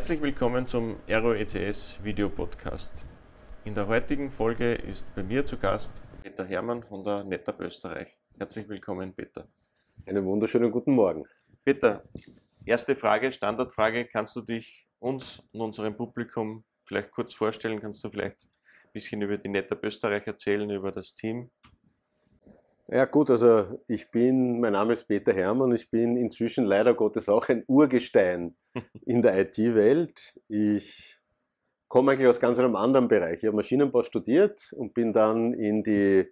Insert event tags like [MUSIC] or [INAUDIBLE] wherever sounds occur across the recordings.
Herzlich willkommen zum Aero ECS Video Podcast. In der heutigen Folge ist bei mir zu Gast Peter Hermann von der NetApp Österreich. Herzlich willkommen, Peter. Einen wunderschönen guten Morgen. Peter, erste Frage, Standardfrage. Kannst du dich uns und unserem Publikum vielleicht kurz vorstellen? Kannst du vielleicht ein bisschen über die NetApp Österreich erzählen, über das Team? Ja gut, also ich bin, mein Name ist Peter Hermann, ich bin inzwischen leider Gottes auch ein Urgestein in der IT-Welt. Ich komme eigentlich aus ganz einem anderen Bereich. Ich habe Maschinenbau studiert und bin dann in, die,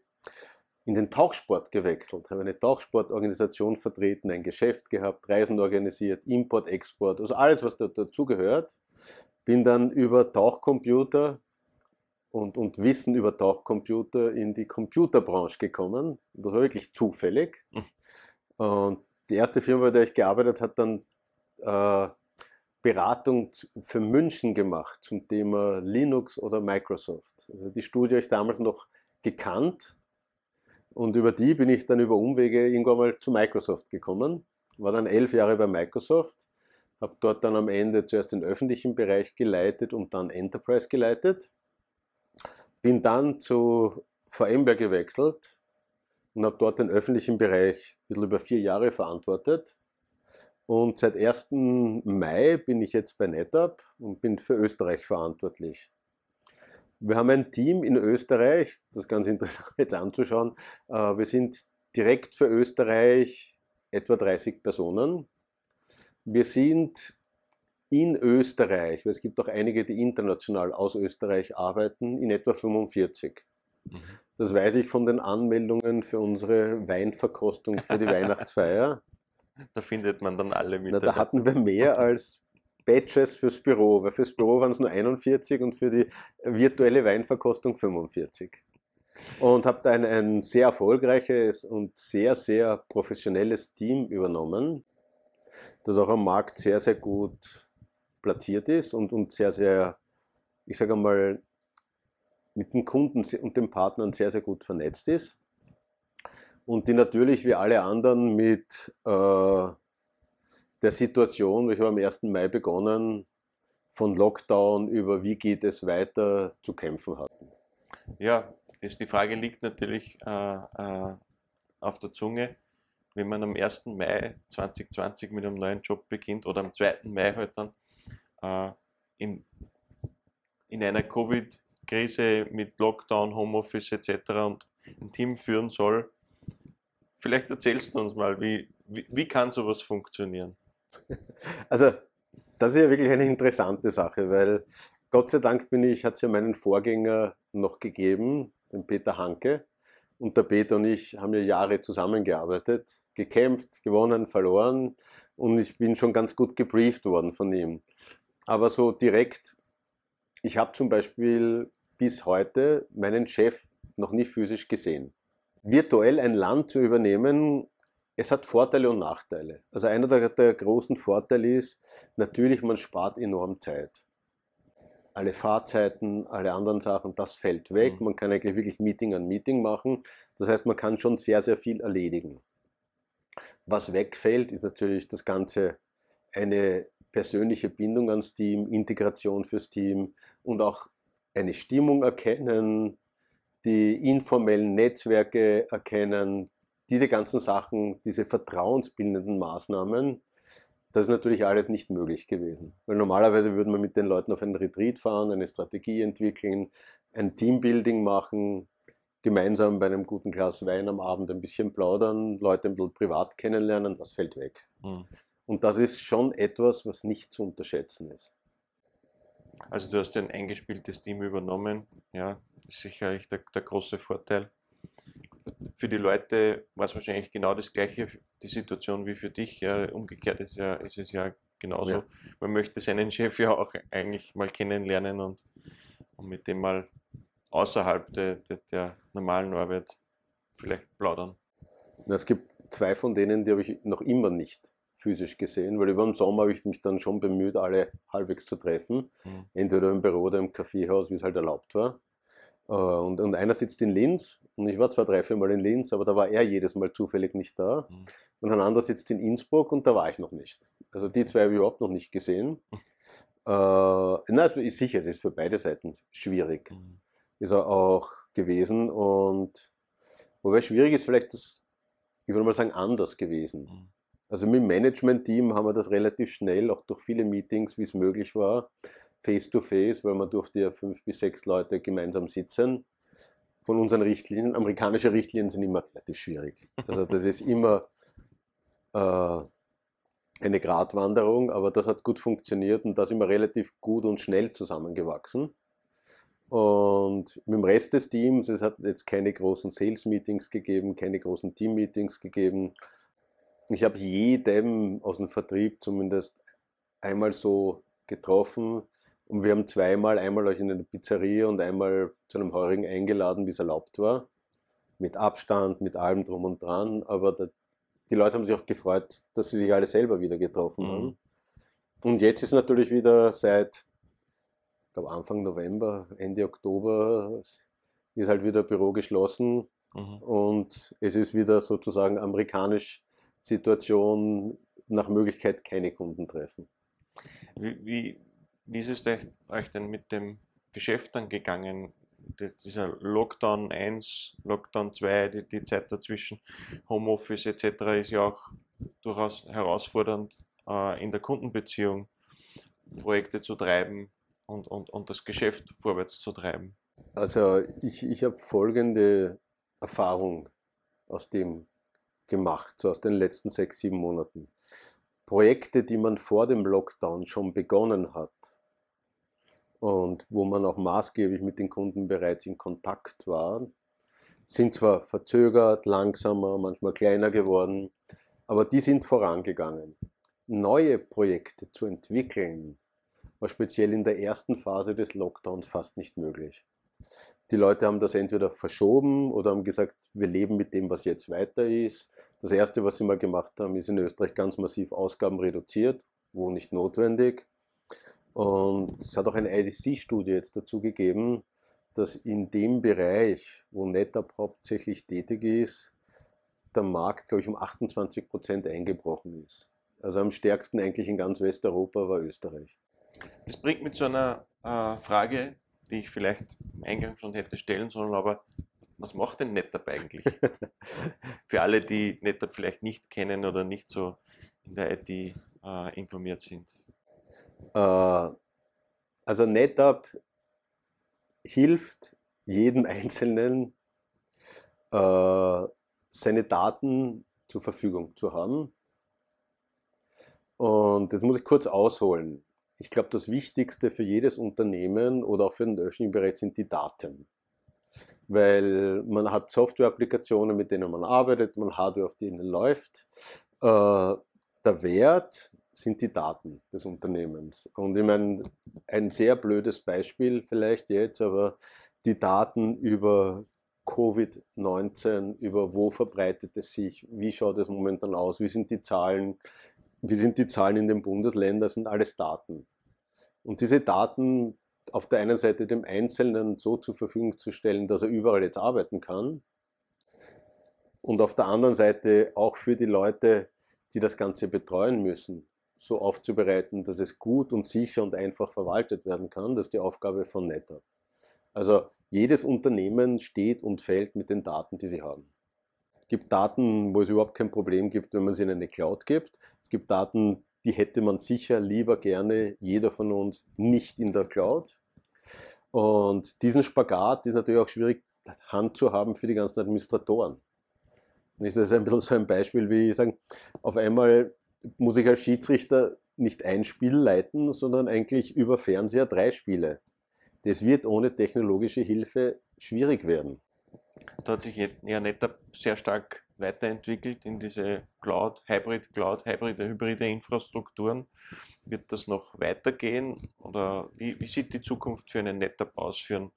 in den Tauchsport gewechselt, habe eine Tauchsportorganisation vertreten, ein Geschäft gehabt, Reisen organisiert, Import, Export, also alles, was da dazugehört. Bin dann über Tauchcomputer und, und Wissen über Tauchcomputer in die Computerbranche gekommen. Das war wirklich zufällig. Mhm. Und die erste Firma, bei der ich gearbeitet habe, hat dann äh, Beratung für München gemacht zum Thema Linux oder Microsoft. Also die Studie habe ich damals noch gekannt und über die bin ich dann über Umwege irgendwann mal zu Microsoft gekommen. War dann elf Jahre bei Microsoft, habe dort dann am Ende zuerst den öffentlichen Bereich geleitet und dann Enterprise geleitet bin dann zu VMware gewechselt und habe dort den öffentlichen Bereich ein bisschen über vier Jahre verantwortet. Und seit 1. Mai bin ich jetzt bei NetApp und bin für Österreich verantwortlich. Wir haben ein Team in Österreich, das ist ganz [LAUGHS] interessant jetzt anzuschauen. Äh, wir sind direkt für Österreich etwa 30 Personen. Wir sind in Österreich, weil es gibt auch einige, die international aus Österreich arbeiten, in etwa 45. Mhm. Das weiß ich von den Anmeldungen für unsere Weinverkostung für die [LAUGHS] Weihnachtsfeier. Da findet man dann alle mit. Na, da hatten wir mehr [LAUGHS] als Badges fürs Büro, weil fürs Büro waren es nur 41 und für die virtuelle Weinverkostung 45. Und habe da ein, ein sehr erfolgreiches und sehr, sehr professionelles Team übernommen, das auch am Markt sehr, sehr gut platziert ist und, und sehr, sehr, ich sage einmal, mit den Kunden und den Partnern sehr, sehr gut vernetzt ist. Und die natürlich wie alle anderen mit äh, der Situation, ich habe am 1. Mai begonnen, von Lockdown über wie geht es weiter zu kämpfen hatten. Ja, ist die Frage liegt natürlich äh, äh, auf der Zunge. Wenn man am 1. Mai 2020 mit einem neuen Job beginnt oder am 2. Mai halt dann, äh, in, in einer Covid-Krise mit Lockdown, Homeoffice etc. und ein Team führen soll. Vielleicht erzählst du uns mal, wie, wie, wie kann sowas funktionieren? [LAUGHS] Also, das ist ja wirklich eine interessante Sache, weil Gott sei Dank bin ich, hat es ja meinen Vorgänger noch gegeben, den Peter Hanke. Und der Peter und ich haben ja Jahre zusammengearbeitet, gekämpft, gewonnen, verloren. Und ich bin schon ganz gut gebrieft worden von ihm. Aber so direkt, ich habe zum Beispiel bis heute meinen Chef noch nie physisch gesehen. Virtuell ein Land zu übernehmen, es hat Vorteile und Nachteile. Also einer der, der großen Vorteile ist, natürlich, man spart enorm Zeit. Alle Fahrzeiten, alle anderen Sachen, das fällt weg. Mhm. Man kann eigentlich wirklich Meeting an Meeting machen. Das heißt, man kann schon sehr, sehr viel erledigen. Was wegfällt, ist natürlich das Ganze eine persönliche Bindung ans Team, Integration fürs Team und auch eine Stimmung erkennen, die informellen Netzwerke erkennen, diese ganzen Sachen, diese vertrauensbildenden Maßnahmen, das ist natürlich alles nicht möglich gewesen. Weil normalerweise würde man mit den Leuten auf einen Retreat fahren, eine Strategie entwickeln, ein Teambuilding machen, gemeinsam bei einem guten Glas Wein am Abend ein bisschen plaudern, Leute ein bisschen privat kennenlernen, das fällt weg. Mhm. Und das ist schon etwas, was nicht zu unterschätzen ist. Also du hast ein eingespieltes Team übernommen, ja, das ist sicherlich der, der große Vorteil. Für die Leute war es wahrscheinlich genau das gleiche, die Situation wie für dich. Ja. Umgekehrt ist, ja, ist es ja genauso. Ja. Man möchte seinen Chef ja auch eigentlich mal kennenlernen und, und mit dem mal außerhalb de, de, der normalen Arbeit vielleicht plaudern. Es gibt zwei von denen, die habe ich noch immer nicht physisch gesehen, weil über den Sommer habe ich mich dann schon bemüht, alle halbwegs zu treffen. Mhm. Entweder im Büro oder im Kaffeehaus, wie es halt erlaubt war. Äh, und, und einer sitzt in Linz und ich war zwar drei, vier Mal in Linz, aber da war er jedes Mal zufällig nicht da. Mhm. Und ein anderer sitzt in Innsbruck und da war ich noch nicht. Also die zwei habe ich überhaupt noch nicht gesehen. na, ist sicher, es ist für beide Seiten schwierig. Mhm. Ist auch gewesen und wobei schwierig ist vielleicht das, ich würde mal sagen, anders gewesen. Also mit dem Management-Team haben wir das relativ schnell, auch durch viele Meetings, wie es möglich war, face-to-face, -face, weil man durfte ja fünf bis sechs Leute gemeinsam sitzen. Von unseren Richtlinien, amerikanische Richtlinien sind immer relativ schwierig. Also das ist immer äh, eine Gratwanderung, aber das hat gut funktioniert und da sind wir relativ gut und schnell zusammengewachsen. Und mit dem Rest des Teams, es hat jetzt keine großen Sales-Meetings gegeben, keine großen Team-Meetings gegeben. Ich habe jedem aus dem Vertrieb zumindest einmal so getroffen und wir haben zweimal, einmal euch in eine Pizzeria und einmal zu einem Heurigen eingeladen, wie es erlaubt war. Mit Abstand, mit allem drum und dran, aber der, die Leute haben sich auch gefreut, dass sie sich alle selber wieder getroffen mhm. haben. Und jetzt ist natürlich wieder seit, glaube Anfang November, Ende Oktober, ist halt wieder Büro geschlossen mhm. und es ist wieder sozusagen amerikanisch Situation nach Möglichkeit keine Kunden treffen. Wie, wie, wie ist es euch denn mit dem Geschäft dann gegangen? dieser Lockdown 1, Lockdown 2, die, die Zeit dazwischen, Homeoffice etc. ist ja auch durchaus herausfordernd äh, in der Kundenbeziehung, Projekte zu treiben und, und, und das Geschäft vorwärts zu treiben. Also ich, ich habe folgende Erfahrung aus dem gemacht, so aus den letzten sechs, sieben Monaten. Projekte, die man vor dem Lockdown schon begonnen hat, und wo man auch maßgeblich mit den Kunden bereits in Kontakt war, sind zwar verzögert, langsamer, manchmal kleiner geworden, aber die sind vorangegangen. Neue Projekte zu entwickeln, war speziell in der ersten Phase des Lockdowns fast nicht möglich. Die Leute haben das entweder verschoben oder haben gesagt, wir leben mit dem, was jetzt weiter ist. Das Erste, was sie mal gemacht haben, ist in Österreich ganz massiv Ausgaben reduziert, wo nicht notwendig. Und es hat auch eine IDC-Studie jetzt dazu gegeben, dass in dem Bereich, wo NetApp hauptsächlich tätig ist, der Markt, glaube ich, um 28 Prozent eingebrochen ist. Also am stärksten eigentlich in ganz Westeuropa war Österreich. Das bringt mich zu einer äh, Frage, die ich vielleicht im Eingang schon hätte stellen sollen, aber was macht denn NetApp eigentlich? [LAUGHS] Für alle, die NetApp vielleicht nicht kennen oder nicht so in der IT äh, informiert sind. Äh, also NetApp hilft jedem Einzelnen, äh, seine Daten zur Verfügung zu haben. Und das muss ich kurz ausholen. Ich glaube, das Wichtigste für jedes Unternehmen oder auch für den öffentlichen Bereich sind die Daten. Weil man hat Software-Applikationen, mit denen man arbeitet, man Hardware, auf denen läuft. Äh, der Wert sind die Daten des Unternehmens. Und ich meine, ein sehr blödes Beispiel vielleicht jetzt, aber die Daten über Covid-19, über wo verbreitet es sich, wie schaut es momentan aus, wie sind die Zahlen, wie sind die Zahlen in den Bundesländern, sind alles Daten. Und diese Daten auf der einen Seite dem Einzelnen so zur Verfügung zu stellen, dass er überall jetzt arbeiten kann, und auf der anderen Seite auch für die Leute, die das Ganze betreuen müssen, so aufzubereiten, dass es gut und sicher und einfach verwaltet werden kann. Das ist die Aufgabe von NetApp. Also jedes Unternehmen steht und fällt mit den Daten, die sie haben. Gibt Daten, wo es überhaupt kein Problem gibt, wenn man sie in eine Cloud gibt. Es gibt Daten, die hätte man sicher lieber gerne, jeder von uns, nicht in der Cloud. Und diesen Spagat ist natürlich auch schwierig Hand zu haben für die ganzen Administratoren. Das ist ein bisschen so ein Beispiel, wie ich sagen, auf einmal muss ich als Schiedsrichter nicht ein Spiel leiten, sondern eigentlich über Fernseher drei Spiele. Das wird ohne technologische Hilfe schwierig werden. Da hat sich NetApp sehr stark weiterentwickelt in diese Cloud, Hybrid, Cloud, hybride, hybride Infrastrukturen. Wird das noch weitergehen oder wie, wie sieht die Zukunft für einen NetApp aus, für,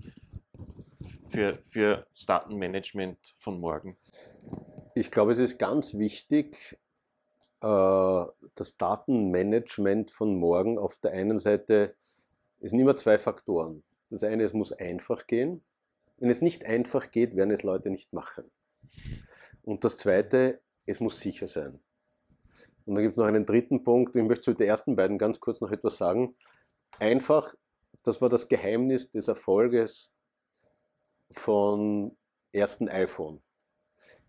für, für das Datenmanagement von morgen? Ich glaube, es ist ganz wichtig, äh, das Datenmanagement von morgen auf der einen Seite es sind immer zwei Faktoren. Das eine, es muss einfach gehen. Wenn es nicht einfach geht, werden es Leute nicht machen. Und das zweite, es muss sicher sein. Und dann gibt es noch einen dritten Punkt. Ich möchte zu den ersten beiden ganz kurz noch etwas sagen. einfach, das war das Geheimnis des Erfolges von ersten iPhone.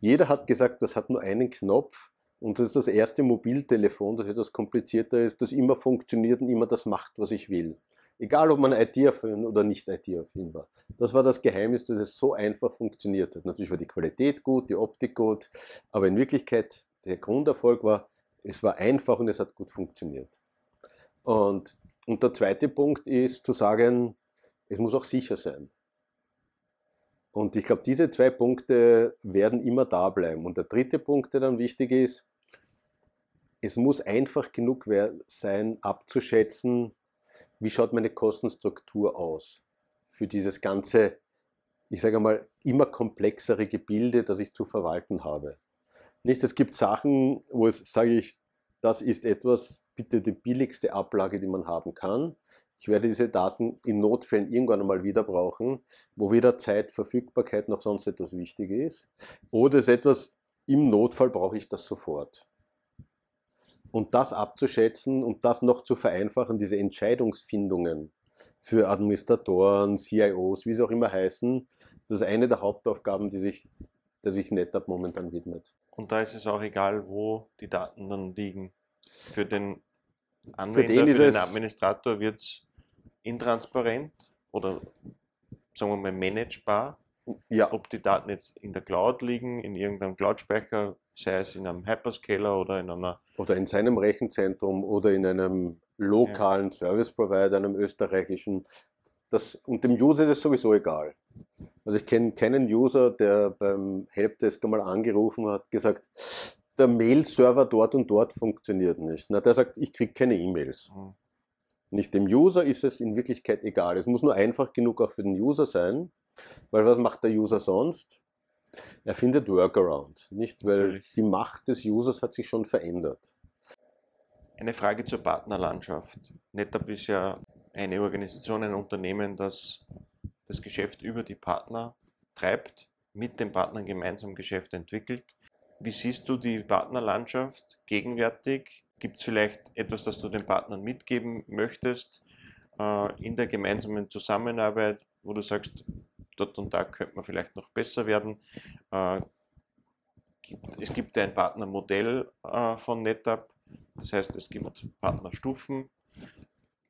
Jeder hat gesagt, das hat nur einen Knopf und das ist das erste Mobiltelefon, das etwas komplizierter ist, das immer funktioniert und immer das macht, was ich will. Egal, ob man IT-affin oder nicht IT-affin war. Das war das Geheimnis, dass es so einfach funktioniert hat. Natürlich war die Qualität gut, die Optik gut, aber in Wirklichkeit der Grunderfolg war, es war einfach und es hat gut funktioniert. Und, und der zweite Punkt ist zu sagen, es muss auch sicher sein. Und ich glaube, diese zwei Punkte werden immer da bleiben. Und der dritte Punkt, der dann wichtig ist, es muss einfach genug sein, abzuschätzen, wie schaut meine Kostenstruktur aus für dieses ganze, ich sage mal, immer komplexere Gebilde, das ich zu verwalten habe. Nicht, es gibt Sachen, wo es sage ich, das ist etwas, bitte die billigste Ablage, die man haben kann. Ich werde diese Daten in Notfällen irgendwann einmal wieder brauchen, wo weder Zeit, Verfügbarkeit noch sonst etwas wichtig ist. Oder es ist etwas, im Notfall brauche ich das sofort. Und das abzuschätzen und das noch zu vereinfachen, diese Entscheidungsfindungen für Administratoren, CIOs, wie sie auch immer heißen, das ist eine der Hauptaufgaben, die sich, der sich NetApp momentan widmet. Und da ist es auch egal, wo die Daten dann liegen. Für den Anwender, für den, für den Administrator wird es intransparent oder sagen wir mal managebar. Ja. Ob die Daten jetzt in der Cloud liegen, in irgendeinem Cloud-Speicher, sei es in einem Hyperscaler oder in einer. Oder in seinem Rechenzentrum oder in einem lokalen ja. Service Provider, einem österreichischen. Das, und dem User ist es sowieso egal. Also ich kenne keinen User, der beim Helpdesk einmal angerufen hat, gesagt, der Mail-Server dort und dort funktioniert nicht. Na, der sagt, ich kriege keine E-Mails. Mhm. Nicht dem User ist es in Wirklichkeit egal. Es muss nur einfach genug auch für den User sein, weil was macht der User sonst? Er findet Workaround, nicht? Weil Natürlich. die Macht des Users hat sich schon verändert. Eine Frage zur Partnerlandschaft. NetApp ist ja eine Organisation, ein Unternehmen, das das Geschäft über die Partner treibt, mit den Partnern gemeinsam Geschäfte entwickelt. Wie siehst du die Partnerlandschaft gegenwärtig? Gibt es vielleicht etwas, das du den Partnern mitgeben möchtest äh, in der gemeinsamen Zusammenarbeit, wo du sagst, dort und da könnte man vielleicht noch besser werden? Äh, es gibt ein Partnermodell äh, von NetApp, das heißt, es gibt Partnerstufen.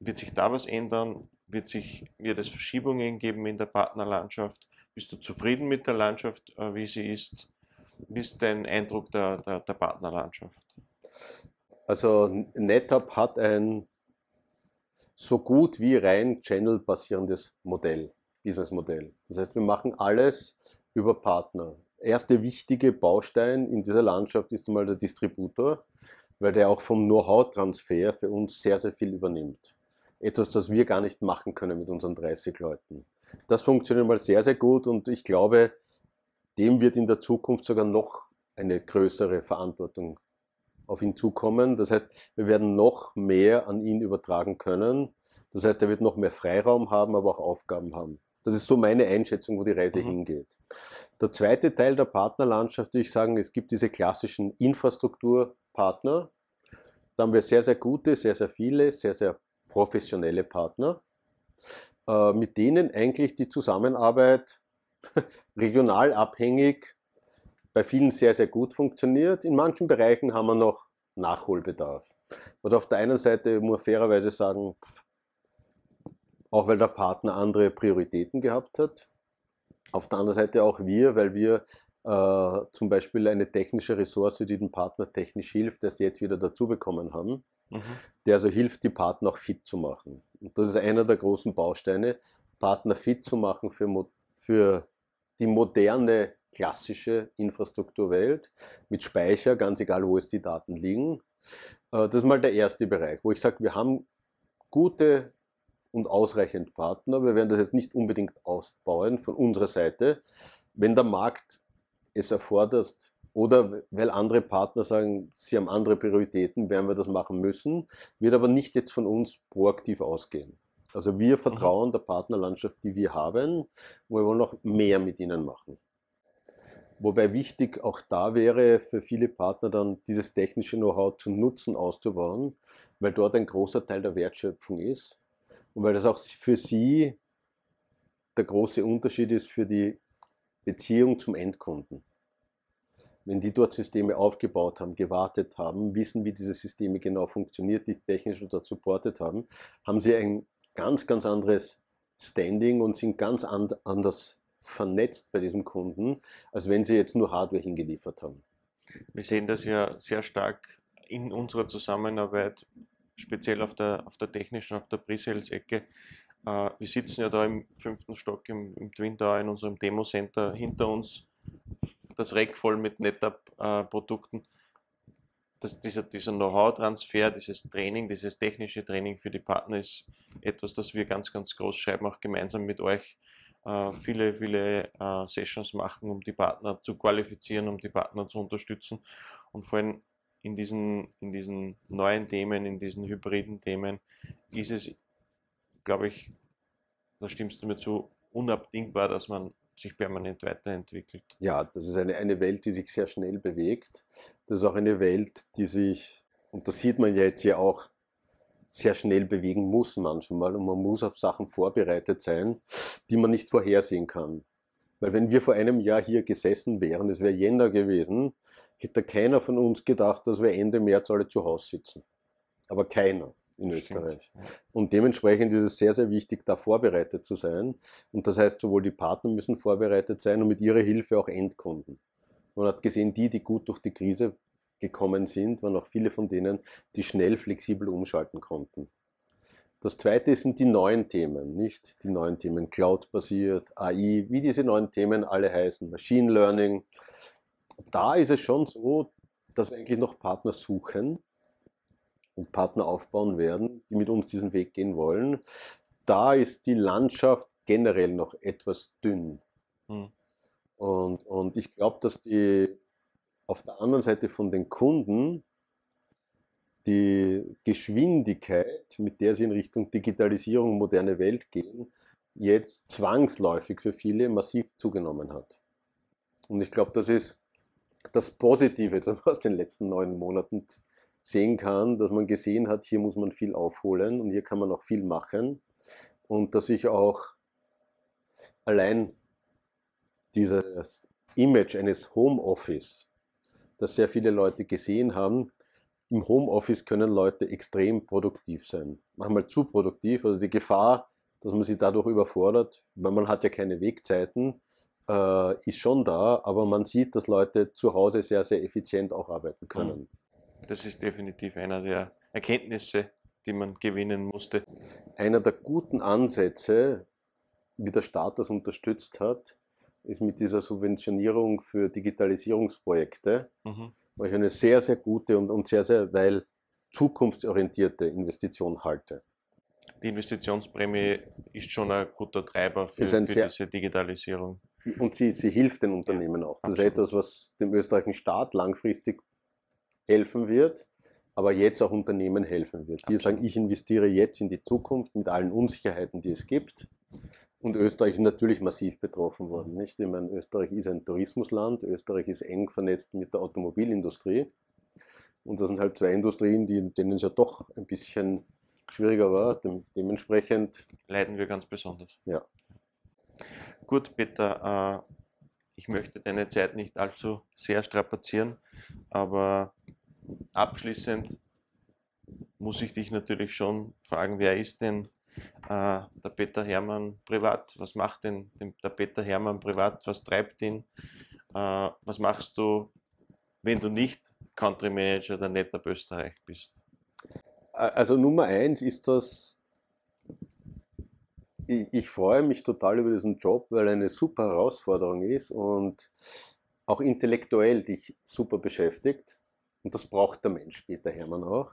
Wird sich da was ändern? Wird, sich, wird es Verschiebungen geben in der Partnerlandschaft? Bist du zufrieden mit der Landschaft, äh, wie sie ist? Wie ist dein Eindruck der, der, der Partnerlandschaft? Also NetApp hat ein so gut wie rein Channel-basierendes Modell, Business-Modell. Das heißt, wir machen alles über Partner. Erste wichtige Baustein in dieser Landschaft ist einmal der Distributor, weil der auch vom Know-how-Transfer für uns sehr, sehr viel übernimmt. Etwas, das wir gar nicht machen können mit unseren 30 Leuten. Das funktioniert mal sehr, sehr gut und ich glaube, dem wird in der Zukunft sogar noch eine größere Verantwortung auf ihn zukommen. Das heißt, wir werden noch mehr an ihn übertragen können. Das heißt, er wird noch mehr Freiraum haben, aber auch Aufgaben haben. Das ist so meine Einschätzung, wo die Reise mhm. hingeht. Der zweite Teil der Partnerlandschaft, würde ich sagen, es gibt diese klassischen Infrastrukturpartner. Da haben wir sehr, sehr gute, sehr, sehr viele, sehr, sehr professionelle Partner, äh, mit denen eigentlich die Zusammenarbeit [LAUGHS] regional abhängig bei vielen sehr, sehr gut funktioniert. In manchen Bereichen haben wir noch Nachholbedarf. Und auf der einen Seite muss man fairerweise sagen, auch weil der Partner andere Prioritäten gehabt hat. Auf der anderen Seite auch wir, weil wir äh, zum Beispiel eine technische Ressource, die dem Partner technisch hilft, das jetzt wieder dazu bekommen haben, mhm. der also hilft, die Partner auch fit zu machen. Und das ist einer der großen Bausteine, Partner fit zu machen für, für die moderne klassische Infrastrukturwelt mit Speicher, ganz egal, wo es die Daten liegen. Äh, das ist mal der erste Bereich, wo ich sage, wir haben gute und ausreichend Partner. Wir werden das jetzt nicht unbedingt ausbauen von unserer Seite. Wenn der Markt es erfordert oder weil andere Partner sagen, sie haben andere Prioritäten, werden wir das machen müssen, wird aber nicht jetzt von uns proaktiv ausgehen. Also wir mhm. vertrauen mhm. der Partnerlandschaft, die wir haben, und wir wollen noch mehr mit ihnen machen. Wobei wichtig auch da wäre für viele Partner dann dieses technische Know-how zu nutzen, auszubauen, weil dort ein großer Teil der Wertschöpfung ist. Und weil das auch für sie der große Unterschied ist für die Beziehung zum Endkunden. Wenn die dort Systeme aufgebaut haben, gewartet haben, wissen, wie diese Systeme genau funktioniert, die technisch dort supportet haben, haben sie ein ganz, ganz anderes Standing und sind ganz and anders vernetzt bei diesem Kunden, als wenn sie jetzt nur Hardware hingeliefert haben. Wir sehen das ja sehr stark in unserer Zusammenarbeit, speziell auf der, auf der technischen, auf der Pre-Sales-Ecke. Äh, wir sitzen ja da im fünften Stock im, im Twin Tower in unserem Demo-Center. Hinter uns das Rack voll mit NetApp-Produkten. Das, dieser, dieser Know-how-Transfer, dieses Training, dieses technische Training für die Partner ist etwas, das wir ganz, ganz groß schreiben, auch gemeinsam mit euch äh, viele, viele äh, Sessions machen, um die Partner zu qualifizieren, um die Partner zu unterstützen und vor allem in diesen, in diesen neuen Themen, in diesen hybriden Themen ist es, glaube ich, da stimmst du mir zu, unabdingbar, dass man sich permanent weiterentwickelt. Ja, das ist eine, eine Welt, die sich sehr schnell bewegt. Das ist auch eine Welt, die sich, und das sieht man ja jetzt ja auch, sehr schnell bewegen muss manchmal und man muss auf Sachen vorbereitet sein, die man nicht vorhersehen kann. Weil wenn wir vor einem Jahr hier gesessen wären, es wäre Jänner gewesen, hätte keiner von uns gedacht, dass wir Ende März alle zu Hause sitzen. Aber keiner in Österreich. Und dementsprechend ist es sehr, sehr wichtig, da vorbereitet zu sein. Und das heißt, sowohl die Partner müssen vorbereitet sein und mit ihrer Hilfe auch Endkunden. Man hat gesehen, die, die gut durch die Krise gekommen sind, waren auch viele von denen, die schnell flexibel umschalten konnten. Das zweite sind die neuen Themen, nicht die neuen Themen Cloud-basiert, AI, wie diese neuen Themen alle heißen, Machine Learning. Da ist es schon so, dass wir eigentlich noch Partner suchen und Partner aufbauen werden, die mit uns diesen Weg gehen wollen. Da ist die Landschaft generell noch etwas dünn. Hm. Und, und ich glaube, dass die auf der anderen Seite von den Kunden die Geschwindigkeit, mit der sie in Richtung Digitalisierung, moderne Welt gehen, jetzt zwangsläufig für viele massiv zugenommen hat. Und ich glaube, das ist das Positive, [LAUGHS] das man aus den letzten neun Monaten sehen kann, dass man gesehen hat, hier muss man viel aufholen und hier kann man auch viel machen und dass sich auch allein dieses Image eines Homeoffice dass sehr viele Leute gesehen haben, im Homeoffice können Leute extrem produktiv sein. Manchmal zu produktiv. Also die Gefahr, dass man sie dadurch überfordert, weil man hat ja keine Wegzeiten, äh, ist schon da, aber man sieht, dass Leute zu Hause sehr, sehr effizient auch arbeiten können. Mhm. Das ist definitiv einer der Erkenntnisse, die man gewinnen musste. Einer der guten Ansätze, wie der Staat das unterstützt hat, ist mit dieser Subventionierung für Digitalisierungsprojekte, mhm. weil ich eine sehr, sehr gute und, und sehr, sehr, weil zukunftsorientierte Investition halte. Die Investitionsprämie ist schon ein guter Treiber für, für diese Digitalisierung. Und sie, sie hilft den Unternehmen auch. Das Absolut. ist etwas, was dem österreichischen Staat langfristig helfen wird, aber jetzt auch Unternehmen helfen wird. Die Absolut. sagen, ich investiere jetzt in die Zukunft mit allen Unsicherheiten, die es gibt. Und Österreich ist natürlich massiv betroffen worden. Nicht? Ich meine, Österreich ist ein Tourismusland, Österreich ist eng vernetzt mit der Automobilindustrie. Und das sind halt zwei Industrien, die, denen es ja doch ein bisschen schwieriger war. Dem, dementsprechend leiden wir ganz besonders. Ja. Gut, Peter, äh, ich möchte deine Zeit nicht allzu sehr strapazieren, aber abschließend muss ich dich natürlich schon fragen, wer ist denn der Peter Hermann privat? Was macht denn der Peter Hermann privat? Was treibt ihn? Äh, was machst du, wenn du nicht Country Manager der NetApp Österreich bist? Also Nummer eins ist das, ich, ich freue mich total über diesen Job, weil er eine super Herausforderung ist und auch intellektuell dich super beschäftigt. Und das braucht der Mensch, Peter Hermann auch.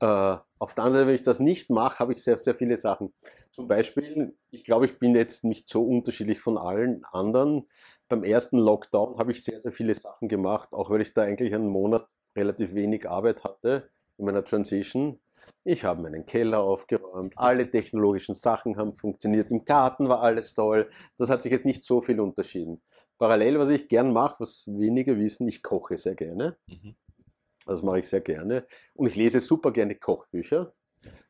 Äh, auf der anderen Seite, wenn ich das nicht mache, habe ich sehr, sehr viele Sachen. Zum Beispiel, ich glaube, ich bin jetzt nicht so unterschiedlich von allen anderen. Beim ersten Lockdown habe ich sehr, sehr viele Sachen gemacht, auch weil ich da eigentlich einen Monat relativ wenig Arbeit hatte in meiner Transition. Ich habe meinen Keller aufgeräumt, alle technologischen Sachen haben funktioniert, im Garten war alles toll. Das hat sich jetzt nicht so viel unterschieden. Parallel, was ich gern mache, was wenige wissen, ich koche sehr gerne. Mhm. Das mache ich sehr gerne. Und ich lese super gerne Kochbücher.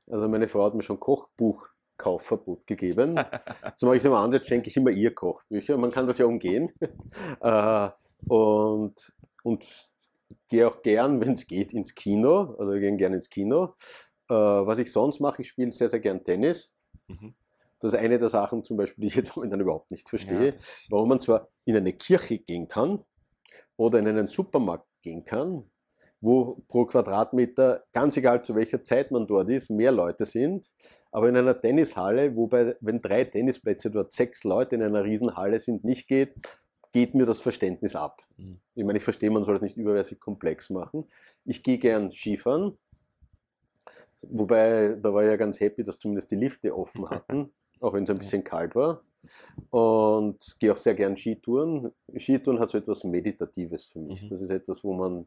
Also meine Frau hat mir schon Kochbuch Kaufverbot gegeben. [LAUGHS] so mache ich es immer anders, schenke ich immer ihr Kochbücher. Man kann das ja umgehen. [LAUGHS] äh, und, und gehe auch gern, wenn es geht, ins Kino. Also wir gehen gerne ins Kino. Äh, was ich sonst mache, ich spiele sehr, sehr gern Tennis. Mhm. Das ist eine der Sachen zum Beispiel, die ich jetzt momentan überhaupt nicht verstehe. Ja, warum man zwar in eine Kirche gehen kann oder in einen Supermarkt gehen kann, wo pro Quadratmeter, ganz egal zu welcher Zeit man dort ist, mehr Leute sind. Aber in einer Tennishalle, wobei, wenn drei Tennisplätze dort sechs Leute in einer Riesenhalle sind, nicht geht, geht mir das Verständnis ab. Mhm. Ich meine, ich verstehe, man soll es nicht übermäßig komplex machen. Ich gehe gern Skifahren, wobei da war ich ja ganz happy, dass zumindest die Lifte offen hatten [LAUGHS] auch wenn es ein bisschen kalt war. Und gehe auch sehr gern Skitouren. Skitouren hat so etwas Meditatives für mich. Mhm. Das ist etwas, wo man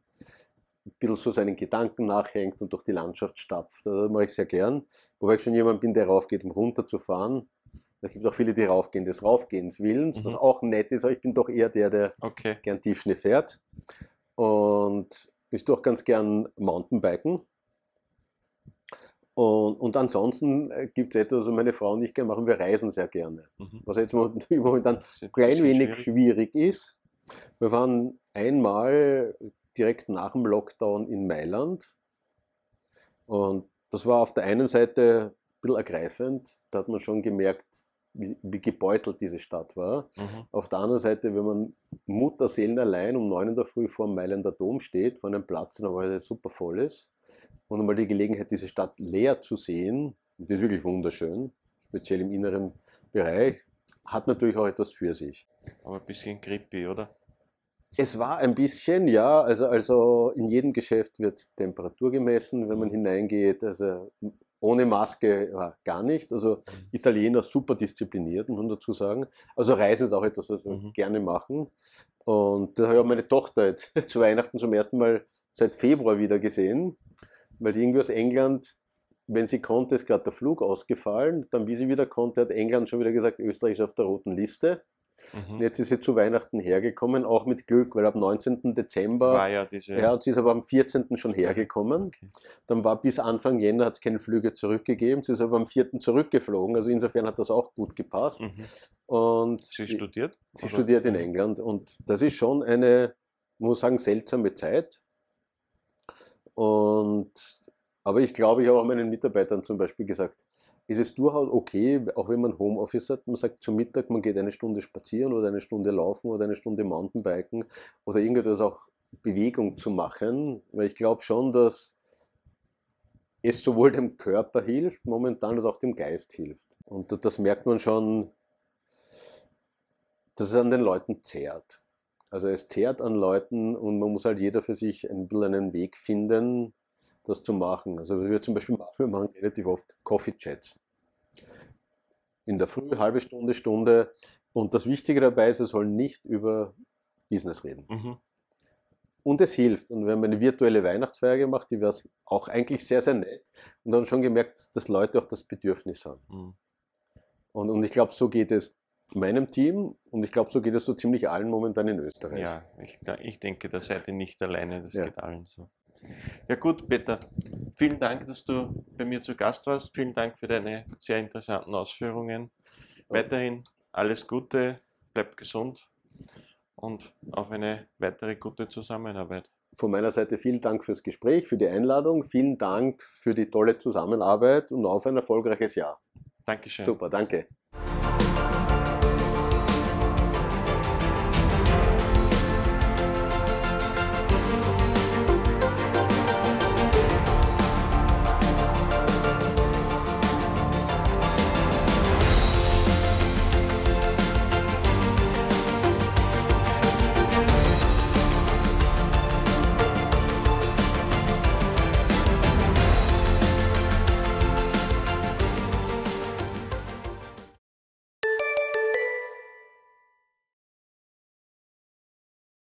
ein bisschen so seinen Gedanken nachhängt und durch die Landschaft stapft. Das mache ich sehr gern. Wobei ich schon jemand bin, der raufgeht, um runterzufahren. Es gibt auch viele, die raufgehen des Raufgehens Willens, mhm. was auch nett ist, aber ich bin doch eher der, der okay. gern Tiefschnee fährt. Und ich tue auch ganz gern Mountainbiken. Und, und ansonsten äh, gibt es etwas, was meine Frau und ich gerne machen, wir reisen sehr gerne. Mhm. Was jetzt [LAUGHS] momentan ein klein wenig schwierig. schwierig ist. Wir waren einmal direkt nach dem Lockdown in Mailand. Und das war auf der einen Seite ein bisschen ergreifend. Da hat man schon gemerkt, wie, wie gebeutelt diese Stadt war. Mhm. Auf der anderen Seite, wenn man Mutterseelen allein um neun in der Früh vor dem Mailänder Dom steht, vor einem Platz, der normalerweise super voll ist, und einmal die Gelegenheit, diese Stadt leer zu sehen, und das ist wirklich wunderschön, speziell im inneren Bereich, hat natürlich auch etwas für sich. Aber ein bisschen creepy, oder? Es war ein bisschen, ja. Also, also in jedem Geschäft wird Temperatur gemessen, wenn man hineingeht. Also ohne Maske ja, gar nicht. Also mhm. Italiener super diszipliniert, muss man dazu sagen. Also Reisen ist auch etwas, was wir mhm. gerne machen. Und da habe ich auch meine Tochter jetzt [LAUGHS] zu Weihnachten zum ersten Mal seit Februar wieder gesehen weil irgendwie aus England, wenn sie konnte, ist gerade der Flug ausgefallen. Dann, wie sie wieder konnte, hat England schon wieder gesagt, Österreich ist auf der roten Liste. Mhm. Und jetzt ist sie zu Weihnachten hergekommen, auch mit Glück, weil ab 19. Dezember, war ja, diese ja, und sie ist aber am 14. schon hergekommen. Okay. Dann war bis Anfang Jänner hat es keine Flüge zurückgegeben, sie ist aber am 4. zurückgeflogen, also insofern hat das auch gut gepasst. Mhm. Und sie studiert? Sie oder? studiert in England und das ist schon eine, muss sagen, seltsame Zeit. Und, aber ich glaube, ich habe auch meinen Mitarbeitern zum Beispiel gesagt, ist es durchaus okay, auch wenn man Homeoffice hat, man sagt zum Mittag, man geht eine Stunde spazieren oder eine Stunde laufen oder eine Stunde Mountainbiken oder irgendetwas auch Bewegung zu machen, weil ich glaube schon, dass es sowohl dem Körper hilft, momentan als auch dem Geist hilft. Und das merkt man schon, dass es an den Leuten zehrt. Also es zehrt an Leuten und man muss halt jeder für sich ein bisschen einen Weg finden, das zu machen. Also wir zum Beispiel machen, wir machen relativ oft Coffee Chats. In der Früh, halbe Stunde, Stunde. Und das Wichtige dabei ist, wir sollen nicht über Business reden. Mhm. Und es hilft. Und wir haben eine virtuelle Weihnachtsfeier gemacht, die war auch eigentlich sehr, sehr nett. Und dann schon gemerkt, dass Leute auch das Bedürfnis haben. Mhm. Und, und ich glaube, so geht es meinem Team und ich glaube, so geht es so ziemlich allen momentan in Österreich. Ja, ich, ich denke, da seid ihr nicht alleine, das ja. geht allen so. Ja gut, Peter, vielen Dank, dass du bei mir zu Gast warst. Vielen Dank für deine sehr interessanten Ausführungen. Weiterhin alles Gute, bleib gesund und auf eine weitere gute Zusammenarbeit. Von meiner Seite vielen Dank fürs Gespräch, für die Einladung, vielen Dank für die tolle Zusammenarbeit und auf ein erfolgreiches Jahr. Dankeschön. Super, danke.